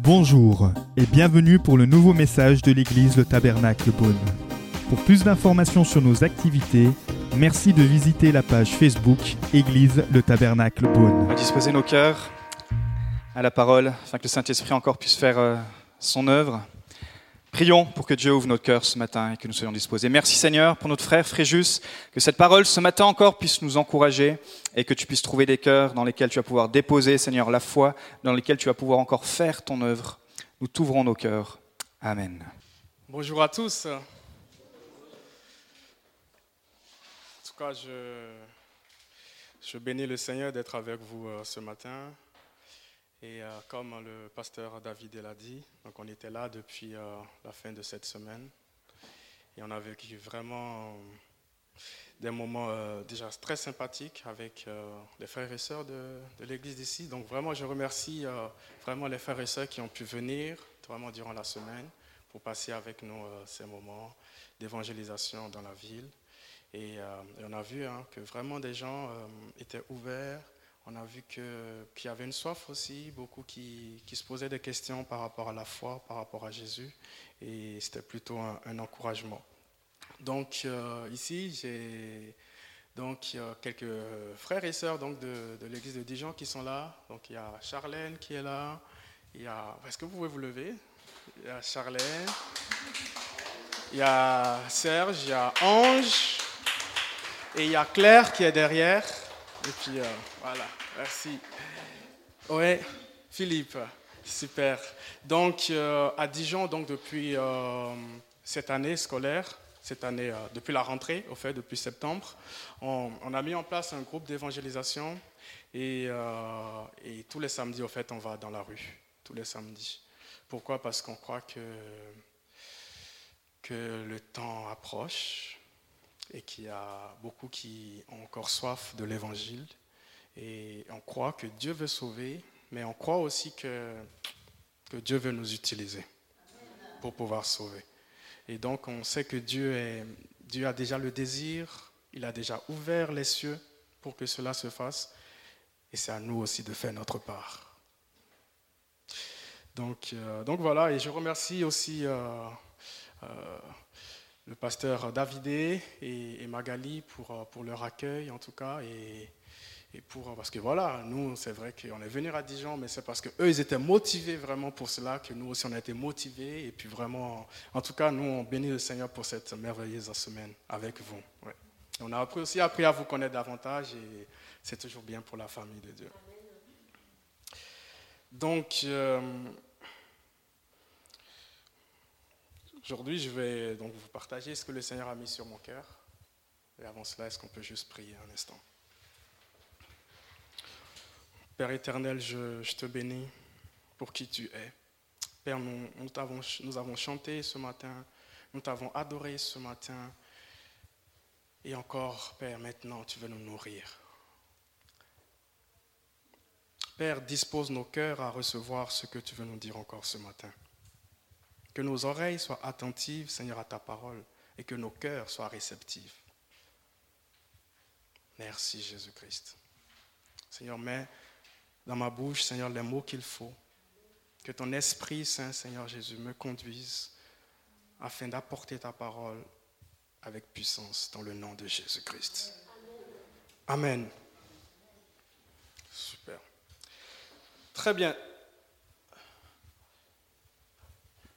Bonjour et bienvenue pour le nouveau message de l'église Le Tabernacle Beaune. Pour plus d'informations sur nos activités, merci de visiter la page Facebook Église Le Tabernacle Beaune. Disposer nos cœurs à la parole afin que le Saint-Esprit encore puisse faire euh, son œuvre. Prions pour que Dieu ouvre notre cœur ce matin et que nous soyons disposés. Merci Seigneur pour notre frère Fréjus, que cette parole ce matin encore puisse nous encourager et que tu puisses trouver des cœurs dans lesquels tu vas pouvoir déposer, Seigneur, la foi, dans lesquels tu vas pouvoir encore faire ton œuvre. Nous t'ouvrons nos cœurs. Amen. Bonjour à tous. En tout cas, je, bénis le Seigneur d'être avec vous euh, ce matin. Et euh, comme le pasteur David l'a dit, donc on était là depuis euh, la fin de cette semaine. Et on a vécu vraiment des moments euh, déjà très sympathiques avec les frères et sœurs de, l'église d'ici. Donc vraiment, je remercie vraiment les frères et sœurs qui ont pu venir vraiment durant la semaine pour passer avec nous ces moments d'évangélisation dans la ville. Et, et on a vu hein, que vraiment des gens étaient ouverts on a vu qu'il y avait une soif aussi, beaucoup qui, se posaient des questions par rapport à la foi, par rapport à Jésus, et c'était plutôt un, encouragement. Donc euh, ici, j'ai donc quelques frères et sœurs de, l'église de Dijon qui sont là. Donc il y a Charlène qui est là. A, est-ce que vous pouvez vous lever? Il y a Charlène. Il y a Serge, il y a Ange, et il y a Claire qui est derrière. Et puis, euh, voilà, merci. Oui, Philippe, super. Donc, euh, à Dijon, donc, depuis euh, cette année scolaire, cette année, depuis la rentrée, au fait, depuis septembre, on, a mis en place un groupe d'évangélisation et, et, tous les samedis, au fait, on va dans la rue, tous les samedis. Pourquoi? Parce qu'on croit que, que le temps approche, et qu'il y a beaucoup qui ont encore soif de l'évangile. Et on croit que Dieu veut sauver, mais on croit aussi que, que Dieu veut nous utiliser pour pouvoir sauver. Et donc on sait que Dieu, est, Dieu a déjà le désir, il a déjà ouvert les cieux pour que cela se fasse. Et c'est à nous aussi de faire notre part. Donc, euh, donc voilà, et je remercie aussi euh, euh, le pasteur Davidé et, Magali pour, euh, pour leur accueil en tout cas. Et, et pour, parce que voilà, nous, c'est vrai qu'on est venu à Dijon, mais c'est parce qu'eux, ils étaient motivés vraiment pour cela, que nous aussi, on a été motivés. Et puis vraiment, en tout cas, nous, on bénit le Seigneur pour cette merveilleuse semaine avec vous. On a aussi appris à vous connaître davantage et c'est toujours bien pour la famille de Dieu. Donc, euh, Aujourd'hui, je vais donc vous partager ce que le Seigneur a mis sur mon cœur. Et avant cela, est-ce qu'on peut juste prier un instant? Père éternel, je, te bénis pour qui tu es. Père, nous, avons, nous avons chanté ce matin, nous t'avons adoré ce matin. Et encore, Père, maintenant, tu veux nous nourrir. Père, dispose nos cœurs à recevoir ce que tu veux nous dire encore ce matin. Que nos oreilles soient attentives, Seigneur, à ta parole et que nos cœurs soient réceptifs. Merci Jésus-Christ. Seigneur, mets dans ma bouche, Seigneur, les mots qu'il faut. Que ton Esprit Saint, Seigneur Jésus, me conduise afin d'apporter ta parole avec puissance dans le nom de Jésus-Christ. Amen. Super. Très bien.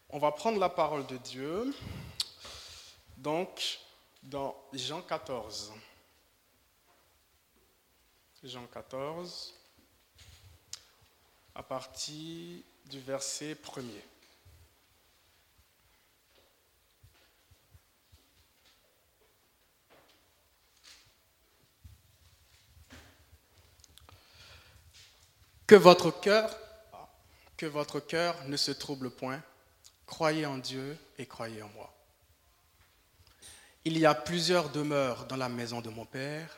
On va prendre la parole de Dieu, donc dans Jean 14. Jean 14, à partir du verset premier. Que votre cœur, que votre cœur ne se trouble point Croyez en Dieu et croyez en moi. Il y a plusieurs demeures dans la maison de mon Père.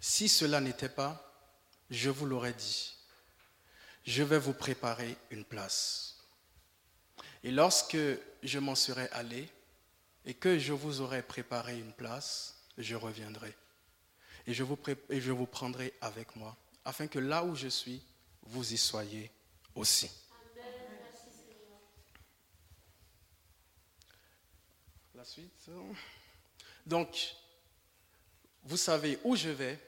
Si cela n'était pas, je vous l'aurais dit. Je vais vous préparer une place. Et lorsque je m'en serai allé et que je vous aurai préparé une place, je reviendrai. Et je vous, et je vous prendrai avec moi, afin que là où je suis, vous y soyez aussi. Donc, vous savez où je vais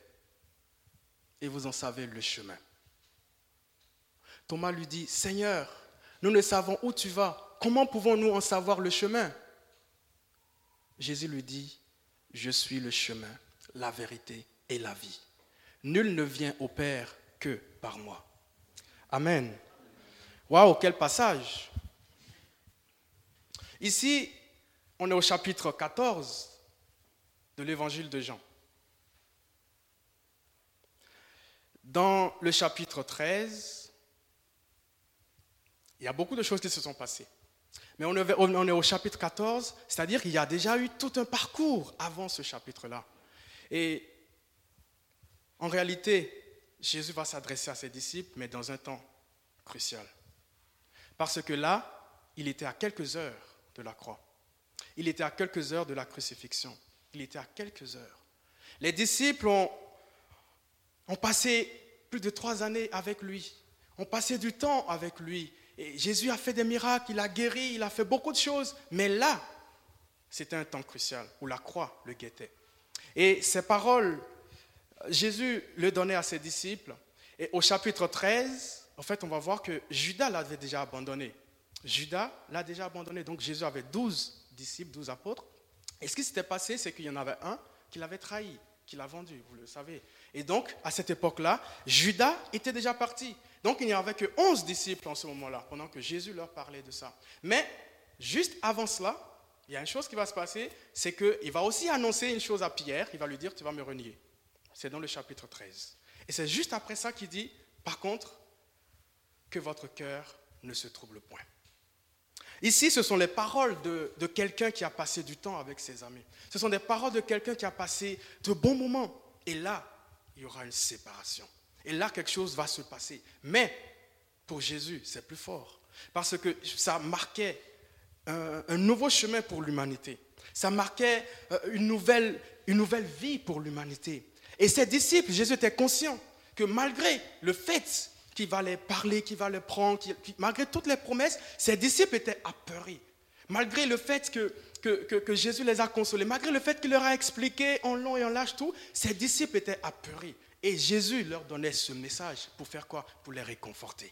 et vous en savez le chemin. Thomas lui dit, Seigneur, nous ne savons où tu vas. Comment pouvons-nous en savoir le chemin? Jésus lui dit, Je suis le chemin, la vérité et la vie. Nul ne vient au Père que par moi. Amen. Waouh, quel passage. Ici, on est au chapitre 14 de l'évangile de Jean. Dans le chapitre 13, il y a beaucoup de choses qui se sont passées. Mais on est au chapitre 14, c'est-à-dire qu'il y a déjà eu tout un parcours avant ce chapitre-là. Et en réalité, Jésus va s'adresser à ses disciples, mais dans un temps crucial. Parce que là, il était à quelques heures de la croix. Il était à quelques heures de la crucifixion. Il était à quelques heures. Les disciples ont, passé plus de trois années avec lui, ont passé du temps avec lui. Et Jésus a fait des miracles, il a guéri, il a fait beaucoup de choses. Mais là, c'était un temps crucial où la croix le guettait. Et ces paroles, Jésus le donnait à ses disciples. Et au chapitre 13, en fait, on va voir que Judas l'avait déjà abandonné. Judas l'a déjà abandonné. Donc Jésus avait 12 disciples, 12 apôtres. Et ce qui s'était passé, c'est qu'il y en avait un qui l'avait trahi, qui l'a vendu, vous le savez. Et donc, à cette époque-là, Judas était déjà parti. Donc, il n'y avait que 11 disciples en ce moment-là, pendant que Jésus leur parlait de ça. Mais, juste avant cela, il y a une chose qui va se passer, c'est qu'il va aussi annoncer une chose à Pierre, il va lui dire, tu vas me renier. C'est dans le chapitre 13. Et c'est juste après ça qu'il dit, par contre, que votre cœur ne se trouble point. Ici, ce sont les paroles de, quelqu'un qui a passé du temps avec ses amis. Ce sont des paroles de quelqu'un qui a passé de bons moments. Et là, il y aura une séparation. Et là, quelque chose va se passer. Mais pour Jésus, c'est plus fort. Parce que ça marquait un, nouveau chemin pour l'humanité. Ça marquait euh, une nouvelle, une nouvelle vie pour l'humanité. Et ses disciples, Jésus était conscient que malgré le fait qui va les parler, qui va les prendre, malgré toutes les promesses, ses disciples étaient apeurés. Malgré le fait que, que, que, Jésus les a consolés, malgré le fait qu'il leur a expliqué en long et en large tout, ses disciples étaient apeurés. Et Jésus leur donnait ce message pour faire quoi? Pour les réconforter.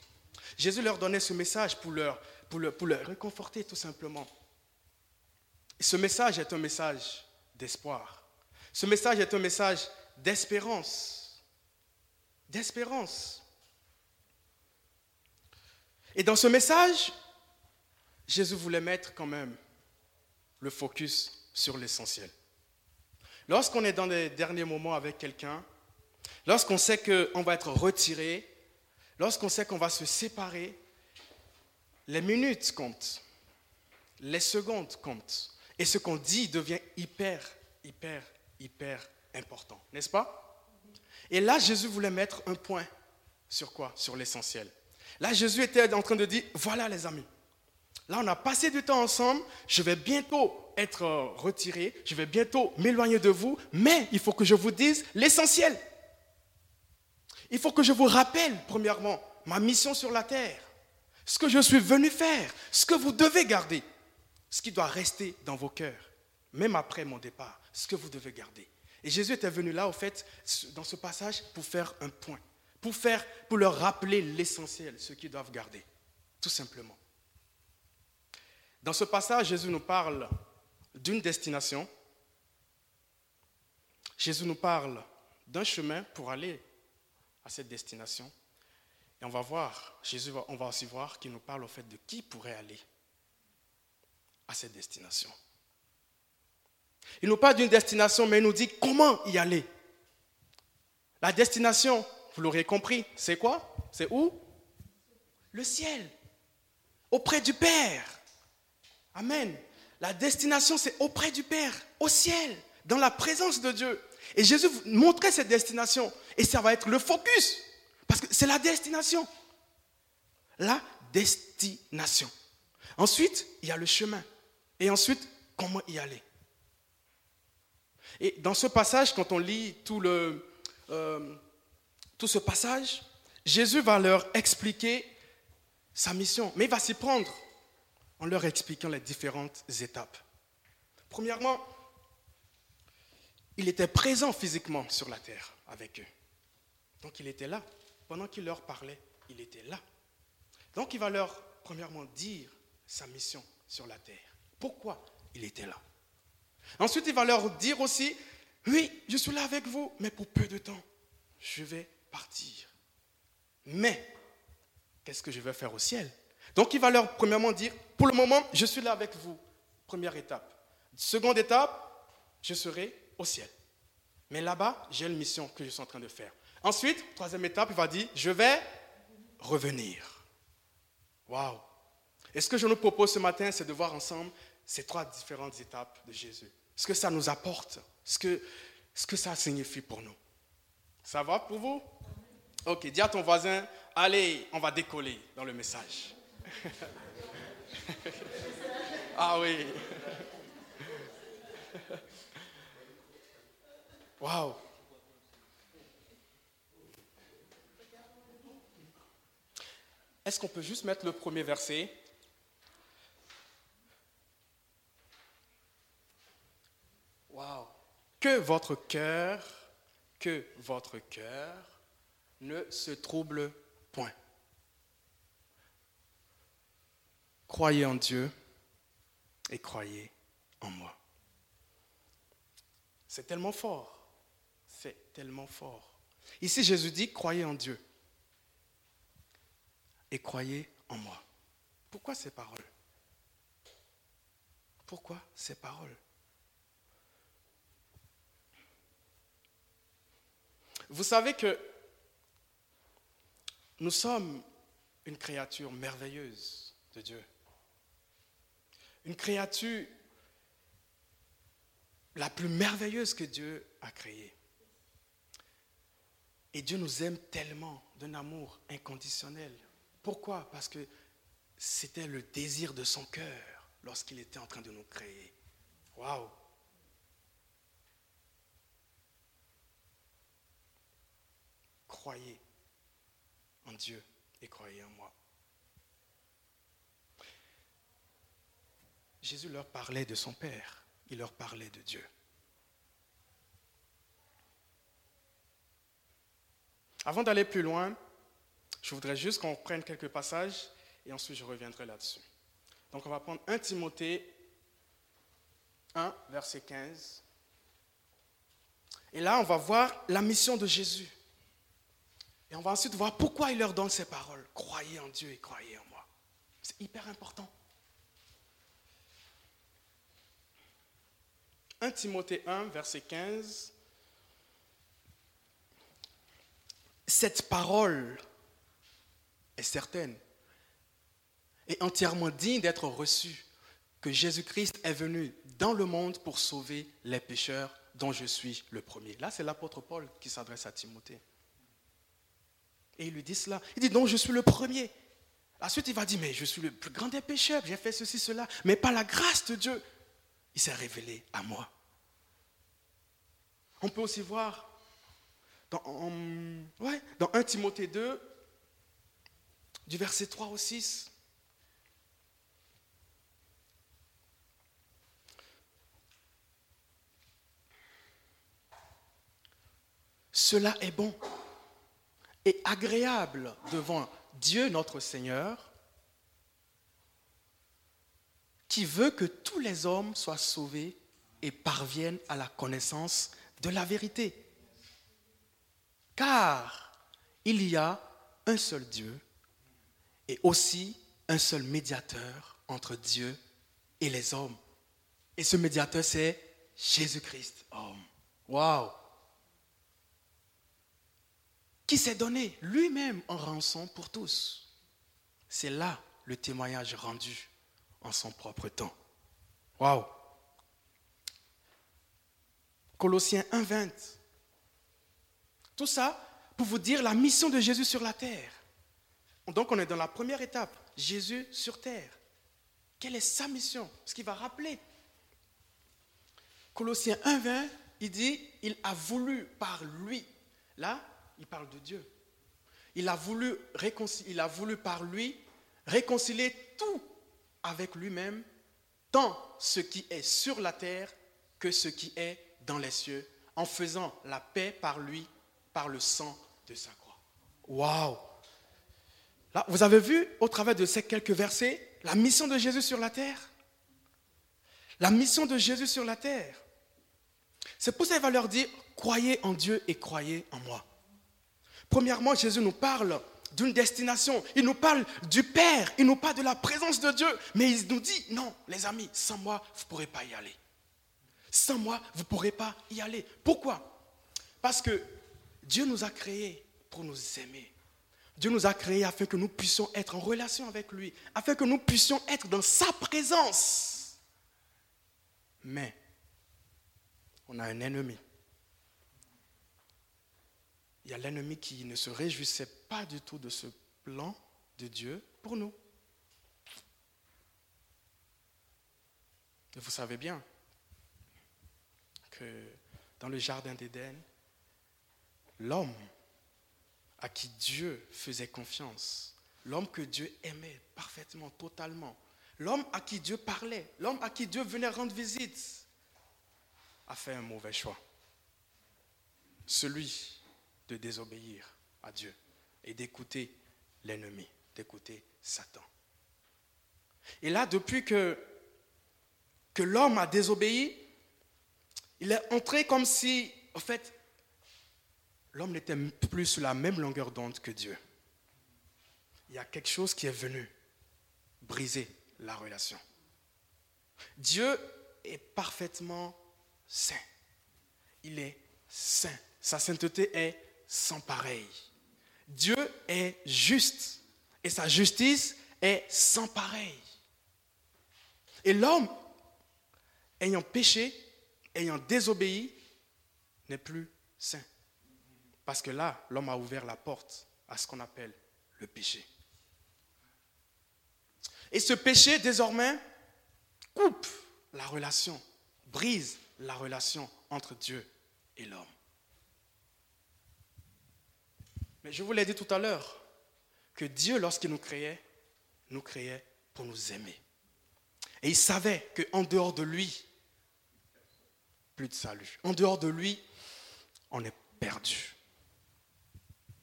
Jésus leur donnait ce message pour leur, pour, leur, pour leur réconforter tout simplement. ce message est un message d'espoir. Ce message est un message d'espérance. D'espérance. Et dans ce message, Jésus voulait mettre quand même le focus sur l'essentiel. Lorsqu'on est dans les derniers moments avec quelqu'un, lorsqu'on sait qu'on va être retiré, lorsqu'on sait qu'on va se séparer, les minutes comptent, les secondes comptent, et ce qu'on dit devient hyper, hyper, hyper important, n'est-ce pas? Et là, Jésus voulait mettre un point sur quoi? Sur l'essentiel. Là, Jésus était en train de dire, voilà les amis, là on a passé du temps ensemble, je vais bientôt être euh, retiré, je vais bientôt m'éloigner de vous, mais il faut que je vous dise l'essentiel. Il faut que je vous rappelle, premièrement, ma mission sur la terre, ce que je suis venu faire, ce que vous devez garder, ce qui doit rester dans vos cœurs, même après mon départ, ce que vous devez garder. Et Jésus était venu là, au fait, dans ce passage, pour faire un point pour, faire, pour leur rappeler l'essentiel, ce qu'ils doivent garder, tout simplement. Dans ce passage, Jésus nous parle d'une destination. Jésus nous parle d'un chemin pour aller à cette destination. Et on va voir, Jésus, on va aussi voir qu'il nous parle au fait de qui pourrait aller à cette destination. Il nous parle d'une destination, mais il nous dit comment y aller. La destination, vous l'aurez compris, c'est quoi? C'est où? Le ciel, auprès du Père. Amen. La destination, c'est auprès du Père, au ciel, dans la présence de Dieu. Et Jésus montrait cette destination. Et ça va être le focus. Parce que c'est la destination. La destination. Ensuite, il y a le chemin. Et ensuite, comment y aller? Et dans ce passage, quand on lit tout le, euh, tout ce passage, Jésus va leur expliquer sa mission, mais il va s'y prendre en leur expliquant les différentes étapes. Premièrement, il était présent physiquement sur la terre avec eux. Donc il était là. Pendant qu'il leur parlait, il était là. Donc il va leur, premièrement, dire sa mission sur la terre. Pourquoi il était là? Ensuite, il va leur dire aussi, oui, je suis là avec vous, mais pour peu de temps, je vais partir. Mais, qu'est-ce que je vais faire au ciel? Donc il va leur premièrement dire, pour le moment, je suis là avec vous. Première étape. Seconde étape, je serai au ciel. Mais là-bas, j'ai une mission que je suis en train de faire. Ensuite, troisième étape, il va dire, je vais revenir. Waouh Et ce que je nous propose ce matin, c'est de voir ensemble ces trois différentes étapes de Jésus. Ce que ça nous apporte, ce que, ce que ça signifie pour nous. Ça va pour vous? Ok, dis à ton voisin, allez, on va décoller dans le message. ah oui. Waouh. Est-ce qu'on peut juste mettre le premier verset? Waouh. Que votre cœur, que votre cœur ne se trouble point. Croyez en Dieu et croyez en moi. C'est tellement fort. C'est tellement fort. Ici, Jésus dit, croyez en Dieu et croyez en moi. Pourquoi ces paroles? Pourquoi ces paroles? Vous savez que nous sommes une créature merveilleuse de Dieu. Une créature la plus merveilleuse que Dieu a créée. Et Dieu nous aime tellement d'un amour inconditionnel. Pourquoi? Parce que c'était le désir de son cœur lorsqu'il était en train de nous créer. Waouh Croyez en Dieu et croyez en moi. Jésus leur parlait de son Père, il leur parlait de Dieu. Avant d'aller plus loin, je voudrais juste qu'on prenne quelques passages et ensuite je reviendrai là-dessus. Donc on va prendre 1 Timothée 1, verset 15. Et là, on va voir la mission de Jésus. Et on va ensuite voir pourquoi il leur donne ces paroles. Croyez en Dieu et croyez en moi. C'est hyper important. 1 Timothée 1, verset 15. Cette parole est certaine et entièrement digne d'être reçue que Jésus-Christ est venu dans le monde pour sauver les pécheurs dont je suis le premier. Là, c'est l'apôtre Paul qui s'adresse à Timothée. Et il lui dit cela. Il dit, non, je suis le premier. Ensuite, il va dire, mais je suis le plus grand des pécheurs, j'ai fait ceci, cela. Mais par la grâce de Dieu, il s'est révélé à moi. On peut aussi voir dans, ouais, dans 1 Timothée 2, du verset 3 au 6. Cela est bon agréable devant Dieu notre Seigneur, qui veut que tous les hommes soient sauvés et parviennent à la connaissance de la vérité. Car il y a un seul Dieu et aussi un seul médiateur entre Dieu et les hommes. Et ce médiateur, c'est Jésus-Christ, homme. Qui s'est donné lui-même en rançon pour tous. C'est là le témoignage rendu en son propre temps. Waouh! Colossiens 1.20. Tout ça pour vous dire la mission de Jésus sur la terre. Donc on est dans la première étape, Jésus sur terre. Quelle est sa mission? Ce qu'il va rappeler. Colossiens 1.20, il dit, il a voulu par lui. Là, il parle de Dieu. Il a voulu, par lui réconcilier tout avec lui-même, tant ce qui est sur la terre que ce qui est dans les cieux, en faisant la paix par lui, par le sang de sa croix. Waouh Là, vous avez vu au travers de ces quelques versets la mission de Jésus sur la terre? La mission de Jésus sur la terre. C'est pour ça qu'il va leur dire, croyez en Dieu et croyez en moi. Premièrement, Jésus nous parle d'une destination. Il nous parle du Père. Il nous parle de la présence de Dieu. Mais il nous dit, non, les amis, sans moi, vous ne pourrez pas y aller. Sans moi, vous ne pourrez pas y aller. Pourquoi? Parce que Dieu nous a créés pour nous aimer. Dieu nous a créés afin que nous puissions être en relation avec lui, afin que nous puissions être dans sa présence. Mais on a un ennemi il y a l'ennemi qui ne se réjouissait pas du tout de ce plan de Dieu pour nous. Vous savez bien que dans le Jardin d'Éden, l'homme à qui Dieu faisait confiance, l'homme que Dieu aimait parfaitement, totalement, l'homme à qui Dieu parlait, l'homme à qui Dieu venait rendre visite, a fait un mauvais choix. Celui de désobéir à Dieu et d'écouter l'ennemi, d'écouter Satan. Et là, depuis que, l'homme a désobéi, il est entré comme si, en fait, l'homme n'était plus sur la même longueur d'onde que Dieu. Il y a quelque chose qui est venu briser la relation. Dieu est parfaitement saint. Il est saint. Sa sainteté est sans pareil. Dieu est juste et sa justice est sans pareil. Et l'homme, ayant péché, ayant désobéi, n'est plus saint. Parce que là, l'homme a ouvert la porte à ce qu'on appelle le péché. Et ce péché, désormais, coupe la relation, brise la relation entre Dieu et l'homme. Mais je vous l'ai dit tout à l'heure, que Dieu, lorsqu'il nous créait, nous créait pour nous aimer. Et il savait qu'en dehors de lui, plus de salut. En dehors de lui, on est perdu.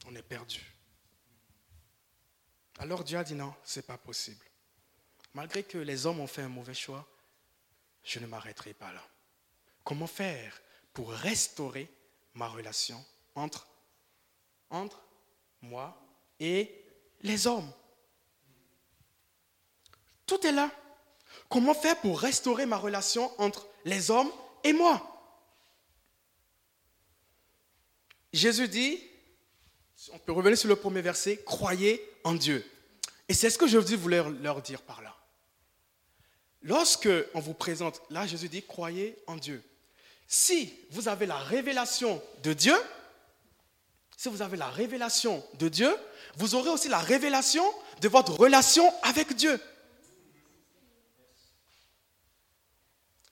On est perdu. Alors Dieu a dit non, ce n'est pas possible. Malgré que les hommes ont fait un mauvais choix, je ne m'arrêterai pas là. Comment faire pour restaurer ma relation entre, entre moi et les hommes. Tout est là. Comment faire pour restaurer ma relation entre les hommes et moi? Jésus dit, on peut revenir sur le premier verset, croyez en Dieu. Et c'est ce que je voulais leur dire par là. Lorsque on vous présente, là Jésus dit, croyez en Dieu. Si vous avez la révélation de Dieu, si vous avez la révélation de Dieu, vous aurez aussi la révélation de votre relation avec Dieu.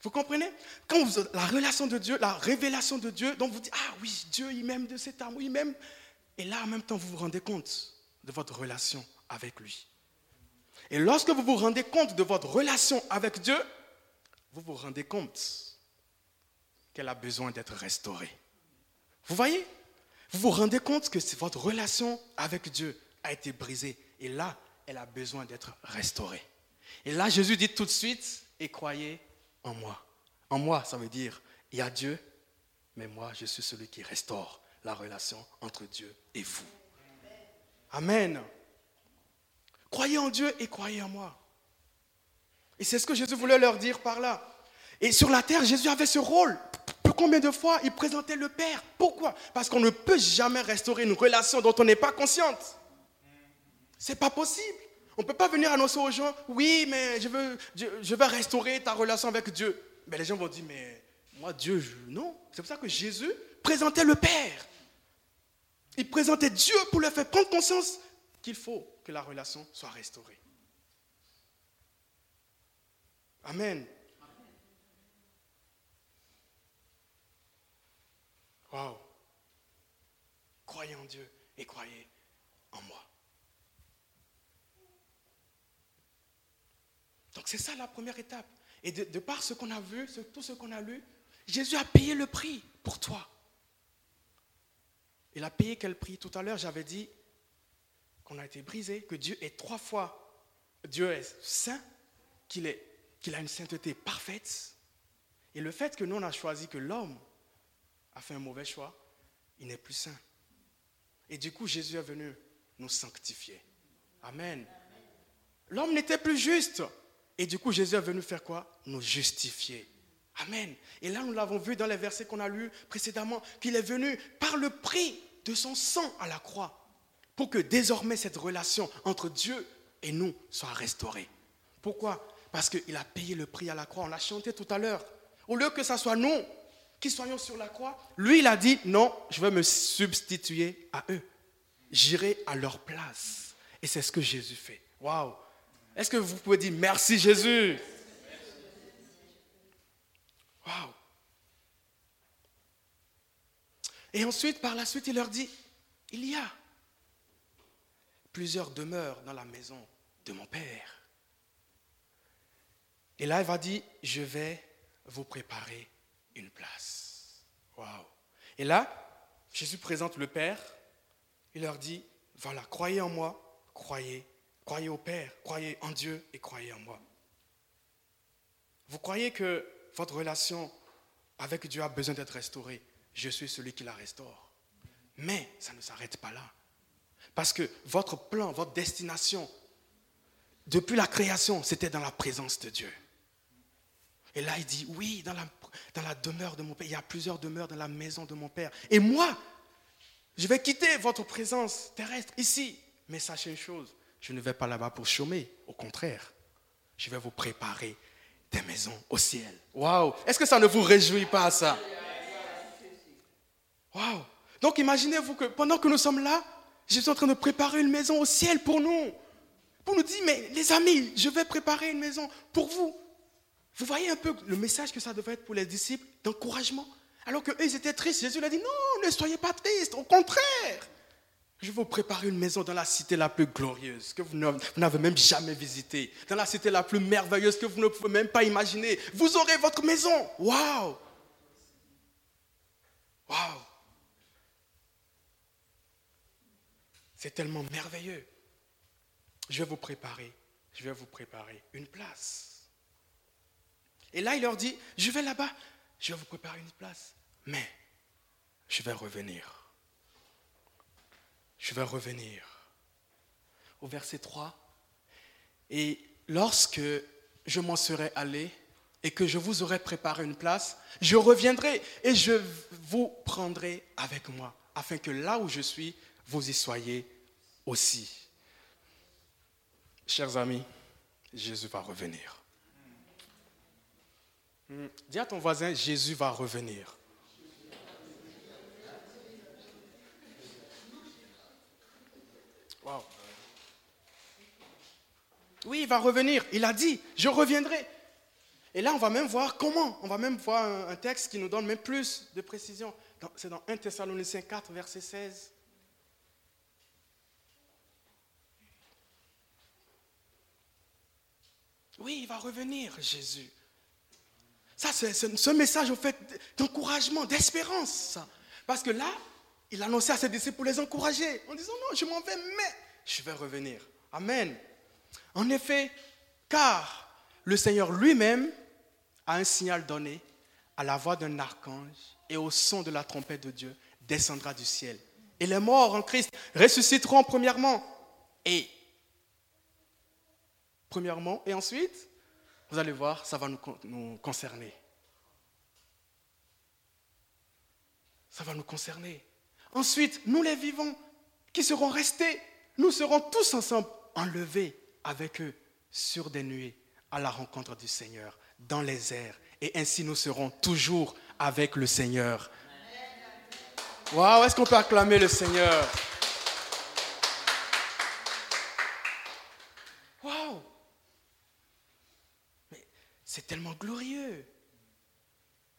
Vous comprenez? Quand vous avez la relation de Dieu, la révélation de Dieu, donc vous dites, ah oui, Dieu, il m'aime de cet amour, il m'aime. Et là, en même temps, vous vous rendez compte de votre relation avec lui. Et lorsque vous vous rendez compte de votre relation avec Dieu, vous vous rendez compte qu'elle a besoin d'être restaurée. Vous voyez? Vous vous rendez compte que votre relation avec Dieu a été brisée. Et là, elle a besoin d'être restaurée. Et là, Jésus dit tout de suite, et croyez en moi. En moi, ça veut dire, il y a Dieu, mais moi, je suis celui qui restaure la relation entre Dieu et vous. Amen. Croyez en Dieu et croyez en moi. Et c'est ce que Jésus voulait leur dire par là. Et sur la terre, Jésus avait ce rôle combien de fois il présentait le Père? Pourquoi? Parce qu'on ne peut jamais restaurer une relation dont on n'est pas consciente. C'est pas possible. On ne peut pas venir annoncer aux gens, oui, mais je veux, je, vais restaurer ta relation avec Dieu. Mais les gens vont dire, mais moi, Dieu, non. C'est pour ça que Jésus présentait le Père. Il présentait Dieu pour leur faire prendre conscience qu'il faut que la relation soit restaurée. Amen. Croyez en Dieu et croyez en moi. Donc c'est ça la première étape. Et de, par ce qu'on a vu, tout ce qu'on a lu, Jésus a payé le prix pour toi. Il a payé quel prix? Tout à l'heure, j'avais dit qu'on a été brisé, que Dieu est trois fois, Dieu est saint, qu'il qu'il a une sainteté parfaite. Et le fait que nous, on a choisi que l'homme a fait un mauvais choix, il n'est plus saint. Et du coup, Jésus est venu nous sanctifier. Amen. L'homme n'était plus juste. Et du coup, Jésus est venu faire quoi? Nous justifier. Amen. Et là, nous l'avons vu dans les versets qu'on a lus précédemment, qu'il est venu par le prix de son sang à la croix, pour que désormais cette relation entre Dieu et nous soit restaurée. Pourquoi? Parce qu'il a payé le prix à la croix. On l'a chanté tout à l'heure. Au lieu que ce soit nous qui soyons sur la croix, lui, il a dit, non, je vais me substituer à eux. J'irai à leur place. Et c'est ce que Jésus fait. Waouh est-ce que vous pouvez dire merci Jésus? Waouh Et ensuite, par la suite, il leur dit, il y a plusieurs demeures dans la maison de mon Père. Et là, il va dire, je vais vous préparer une place. Waouh. Et là, Jésus présente le Père. Il leur dit, voilà, croyez en moi, croyez Croyez au Père, croyez en Dieu et croyez en moi. Vous croyez que votre relation avec Dieu a besoin d'être restaurée? Je suis celui qui la restaure. Mais ça ne s'arrête pas là. Parce que votre plan, votre destination, depuis la création, c'était dans la présence de Dieu. Et là, il dit, oui, dans la, dans la demeure de mon Père, il y a plusieurs demeures dans la maison de mon Père. Et moi, je vais quitter votre présence terrestre ici. Mais sachez une chose, je ne vais pas là-bas pour chômer. Au contraire, je vais vous préparer des maisons au ciel. Waouh Est-ce que ça ne vous réjouit pas, ça? Waouh Donc imaginez-vous que pendant que nous sommes là, je suis en train de préparer une maison au ciel pour nous. Pour nous dire, mais les amis, je vais préparer une maison pour vous. Vous voyez un peu le message que ça devait être pour les disciples d'encouragement Alors qu'eux, ils étaient tristes. Jésus leur a dit, non, ne soyez pas tristes, au contraire. Je vais vous préparer une maison dans la cité la plus glorieuse que vous n'avez même jamais visitée, dans la cité la plus merveilleuse que vous ne pouvez même pas imaginer. Vous aurez votre maison. Waouh! Waouh! C'est tellement merveilleux. Je vais vous préparer, je vais vous préparer une place. Et là, il leur dit, je vais là-bas, je vais vous préparer une place, mais je vais revenir je vais revenir. Au verset 3. Et lorsque je m'en serai allé et que je vous aurai préparé une place, je reviendrai et je vous prendrai avec moi, afin que là où je suis, vous y soyez aussi. Chers amis, Jésus va revenir. Hmm. Dis à ton voisin, Jésus va revenir. Oui, il va revenir. Il a dit, je reviendrai. Et là, on va même voir comment. On va même voir un, texte qui nous donne même plus de précision. C'est dans 1 Thessaloniciens 4, verset 16. Oui, il va revenir, Jésus. Ça, c'est ce message, fait, d'encouragement, d'espérance. Parce que là, il annonçait à ses disciples pour les encourager, en disant, non, je m'en vais, mais je vais revenir. Amen. En effet, car le Seigneur lui-même a un signal donné à la voix d'un archange et au son de la trompette de Dieu descendra du ciel. Et les morts en Christ ressusciteront premièrement. Et premièrement, et ensuite, vous allez voir, ça va nous, concerner. Ça va nous concerner. Ensuite, nous les vivants qui serons restés, nous serons tous ensemble enlevés avec eux sur des nuées à la rencontre du Seigneur dans les airs. Et ainsi nous serons toujours avec le Seigneur. Waouh, est-ce qu'on peut acclamer le Seigneur Waouh Mais tellement glorieux.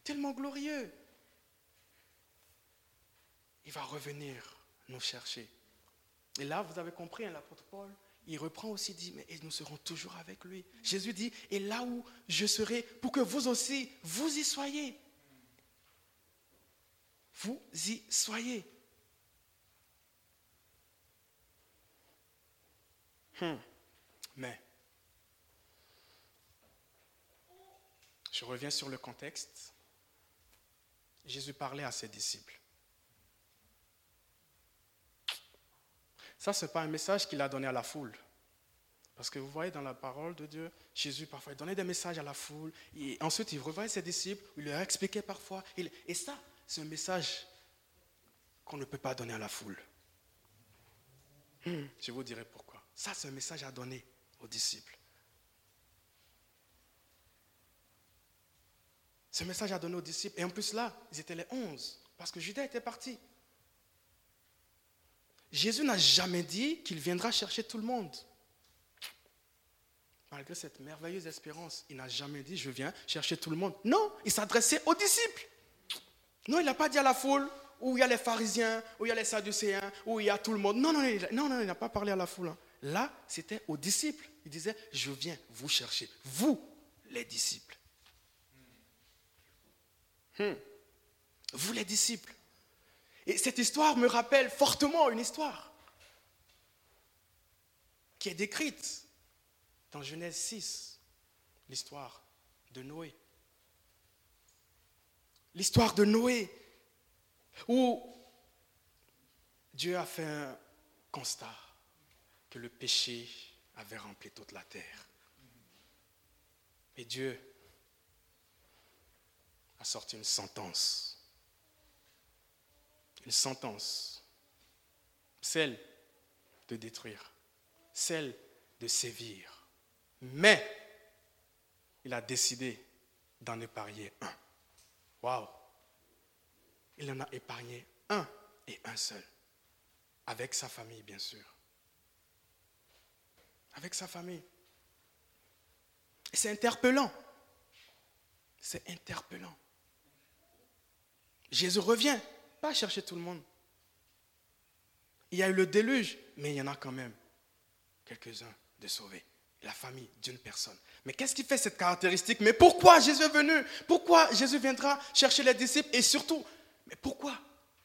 Tellement glorieux. Il va revenir nous chercher. Et là, vous avez compris, hein, l'apôtre Paul, il reprend aussi, dit, mais nous serons toujours avec lui. Jésus dit, et là où je serai, pour que vous aussi, vous y soyez. Vous y soyez. Hmm. Mais, je reviens sur le contexte. Jésus parlait à ses disciples. Ça, ce n'est pas un message qu'il a donné à la foule. Parce que vous voyez dans la parole de Dieu, Jésus parfois il donnait des messages à la foule. Et ensuite, il revoyait ses disciples, il leur expliquait parfois. Et ça, c'est un message qu'on ne peut pas donner à la foule. Hmm, je vous dirai pourquoi. Ça, c'est un message à donner aux disciples. Ce message à donner aux disciples. Et en plus là, ils étaient les onze, parce que Judas était parti. Jésus n'a jamais dit qu'il viendra chercher tout le monde. Malgré cette merveilleuse espérance, il n'a jamais dit je viens chercher tout le monde. Non, il s'adressait aux disciples. Non, il n'a pas dit à la foule où il y a les pharisiens, où il y a les sadducéens, où il y a tout le monde. Non, non, non, non il n'a pas parlé à la foule. Hein. Là, c'était aux disciples. Il disait je viens vous chercher, vous les disciples. Hmm. Vous les disciples. Et cette histoire me rappelle fortement une histoire qui est décrite dans Genèse 6, l'histoire de Noé. L'histoire de Noé, où Dieu a fait un constat que le péché avait rempli toute la terre. Et Dieu a sorti une sentence une sentence, celle de détruire, celle de sévir. Mais il a décidé d'en épargner un. Waouh! Il en a épargné un et un seul. Avec sa famille, bien sûr. Avec sa famille. C'est interpellant. C'est interpellant. Jésus revient pas chercher tout le monde. Il y a eu le déluge, mais il y en a quand même quelques-uns de sauvés. La famille d'une personne. Mais qu'est-ce qui fait cette caractéristique? Mais pourquoi Jésus est venu? Pourquoi Jésus viendra chercher les disciples? Et surtout, mais pourquoi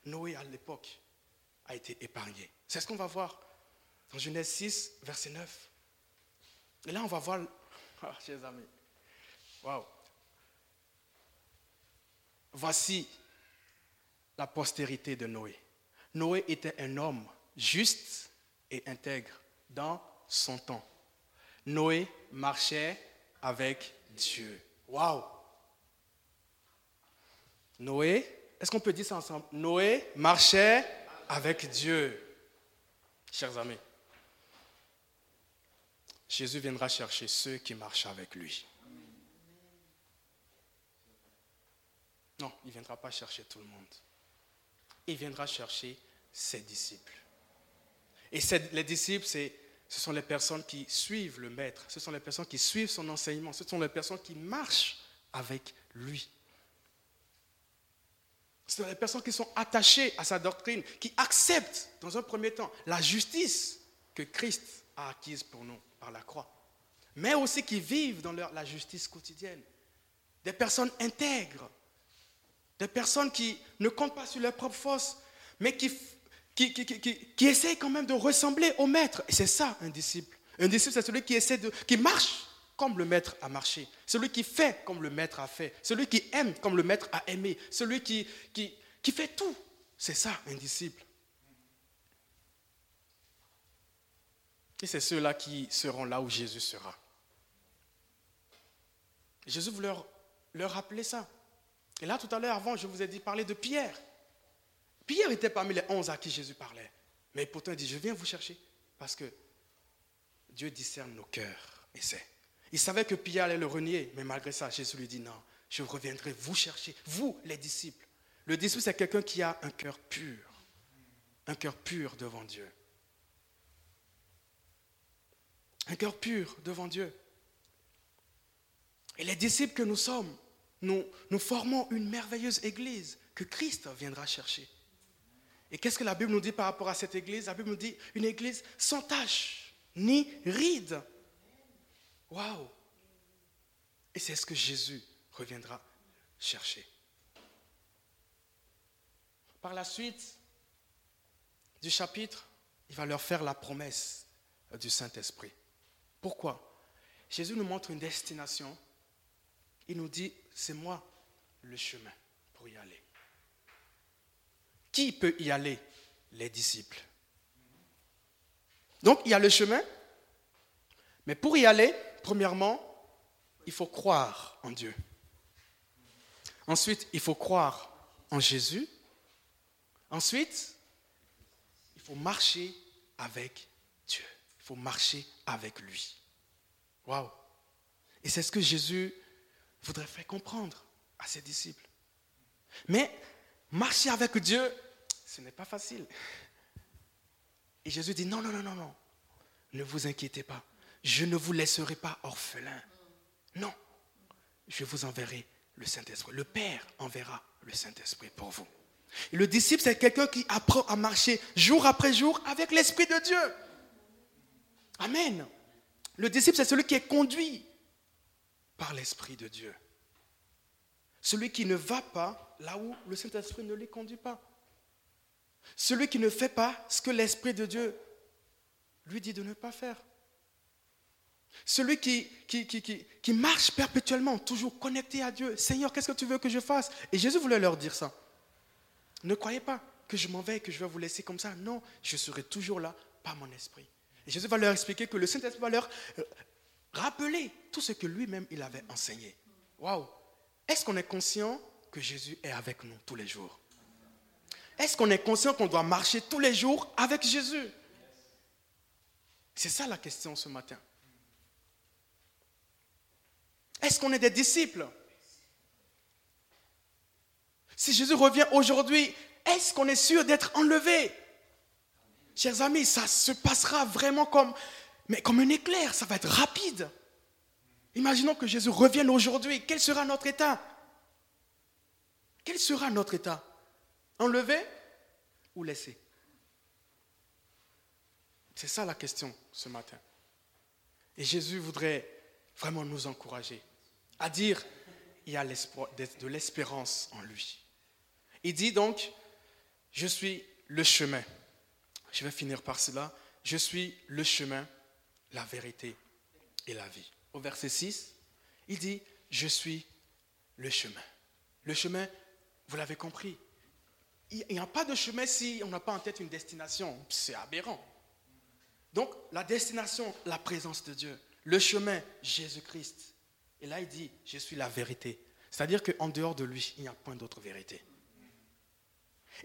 Noé à l'époque a été épargné? C'est ce qu'on va voir dans Genèse 6, verset 9. Et là, on va voir, ah, chers amis, waouh. Voici la postérité de Noé. Noé était un homme juste et intègre dans son temps. Noé marchait avec Dieu. Waouh! Noé, est-ce qu'on peut dire ça ensemble? Noé marchait avec Dieu. Chers amis, Jésus viendra chercher ceux qui marchent avec lui. Non, il ne viendra pas chercher tout le monde il viendra chercher ses disciples. Et les disciples, ce sont les personnes qui suivent le maître, ce sont les personnes qui suivent son enseignement, ce sont les personnes qui marchent avec lui. Ce sont les personnes qui sont attachées à sa doctrine, qui acceptent dans un premier temps la justice que Christ a acquise pour nous par la croix, mais aussi qui vivent dans leur, la justice quotidienne. Des personnes intègres, des personnes qui ne comptent pas sur leur propre force, mais qui, qui, essayent quand même de ressembler au maître. Et c'est ça un disciple. Un disciple, c'est celui qui essaie de, qui marche comme le maître a marché, celui qui fait comme le maître a fait, celui qui aime comme le maître a aimé, celui qui, qui, fait tout. C'est ça un disciple. Et c'est ceux-là qui seront là où Jésus sera. Jésus voulait leur, leur rappeler ça. Et là, tout à l'heure, avant, je vous ai dit parler de Pierre. Pierre était parmi les onze à qui Jésus parlait. Mais pourtant, il dit, je viens vous chercher. Parce que Dieu discerne nos cœurs. Et. Il savait que Pierre allait le renier, mais malgré ça, Jésus lui dit, non, je reviendrai vous chercher, vous, les disciples. Le disciple, c'est quelqu'un qui a un cœur pur. Un cœur pur devant Dieu. Un cœur pur devant Dieu. Et les disciples que nous sommes, nous, formons une merveilleuse église que Christ viendra chercher. Et qu'est-ce que la Bible nous dit par rapport à cette église? La Bible nous dit une église sans tache, ni ride. Waouh Et c'est ce que Jésus reviendra chercher. Par la suite du chapitre, il va leur faire la promesse du Saint-Esprit. Pourquoi? Jésus nous montre une destination. Il nous dit, c'est moi le chemin pour y aller. Qui peut y aller? Les disciples. Donc il y a le chemin, mais pour y aller, premièrement, il faut croire en Dieu. Ensuite, il faut croire en Jésus. Ensuite, il faut marcher avec Dieu. Il faut marcher avec lui. Waouh! Et c'est ce que Jésus voudrait faire comprendre à ses disciples. Mais marcher avec Dieu, ce n'est pas facile. Et Jésus dit, non, non, non, non, non, ne vous inquiétez pas. Je ne vous laisserai pas orphelin. Non, je vous enverrai le Saint-Esprit. Le Père enverra le Saint-Esprit pour vous. Et le disciple, c'est quelqu'un qui apprend à marcher jour après jour avec l'Esprit de Dieu. Amen. Le disciple, c'est celui qui est conduit par l'Esprit de Dieu. Celui qui ne va pas là où le Saint-Esprit ne les conduit pas. Celui qui ne fait pas ce que l'Esprit de Dieu lui dit de ne pas faire. Celui qui, marche perpétuellement, toujours connecté à Dieu. Seigneur, qu'est-ce que tu veux que je fasse? Et Jésus voulait leur dire ça. Ne croyez pas que je m'en vais et que je vais vous laisser comme ça. Non, je serai toujours là par mon esprit. Et Jésus va leur expliquer que le Saint-Esprit va leur euh, rappeler tout ce que lui-même il avait enseigné. Waouh. Est-ce qu'on est conscient que Jésus est avec nous tous les jours? Est-ce qu'on est conscient qu'on doit marcher tous les jours avec Jésus? C'est ça la question ce matin. Est-ce qu'on est des disciples? Si Jésus revient aujourd'hui, est-ce qu'on est sûr d'être enlevé? Chers amis, ça se passera vraiment comme, mais comme un éclair, ça va être rapide. Imaginons que Jésus revienne aujourd'hui, quel sera notre état? Quel sera notre état? Enlevé ou laissé? C'est ça la question ce matin. Et Jésus voudrait vraiment nous encourager à dire, il y a de l'espérance en lui. Il dit donc, je suis le chemin. Je vais finir par cela. Je suis le chemin, la vérité et la vie. Au verset 6, il dit, je suis le chemin. Le chemin, vous l'avez compris. Il n'y a pas de chemin si on n'a pas en tête une destination. C'est aberrant. Donc, la destination, la présence de Dieu. Le chemin, Jésus-Christ. Et là, il dit, je suis la vérité. C'est-à-dire qu'en dehors de lui, il n'y a point d'autre vérité.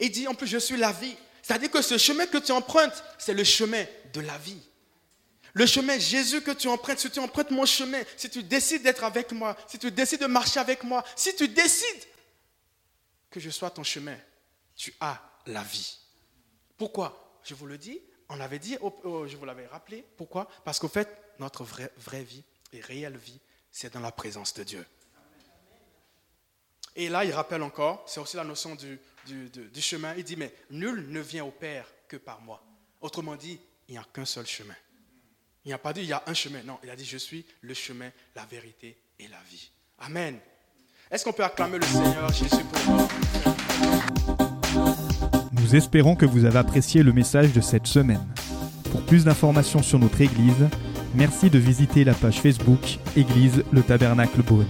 Il dit, en plus, je suis la vie. C'est-à-dire que ce chemin que tu empruntes, c'est le chemin de la vie. Le chemin Jésus que tu empruntes, si tu empruntes mon chemin, si tu décides d'être avec moi, si tu décides de marcher avec moi, si tu décides que je sois ton chemin, tu as la vie. Pourquoi? Je vous le dis, on avait dit, je vous l'avais rappelé, pourquoi? Parce qu'au fait, notre vraie, vie et réelle vie, c'est dans la présence de Dieu. Et là, il rappelle encore, c'est aussi la notion du, du, chemin. Il dit, mais nul ne vient au Père que par moi. Autrement dit, il n'y a qu'un seul chemin. Il n'a pas dit, il y a un chemin. Non, il a dit, je suis le chemin, la vérité et la vie. Amen. Est-ce qu'on peut acclamer le Seigneur Jésus pour nous? Nous espérons que vous avez apprécié le message de cette semaine. Pour plus d'informations sur notre Église, merci de visiter la page Facebook Église le Tabernacle Beaune.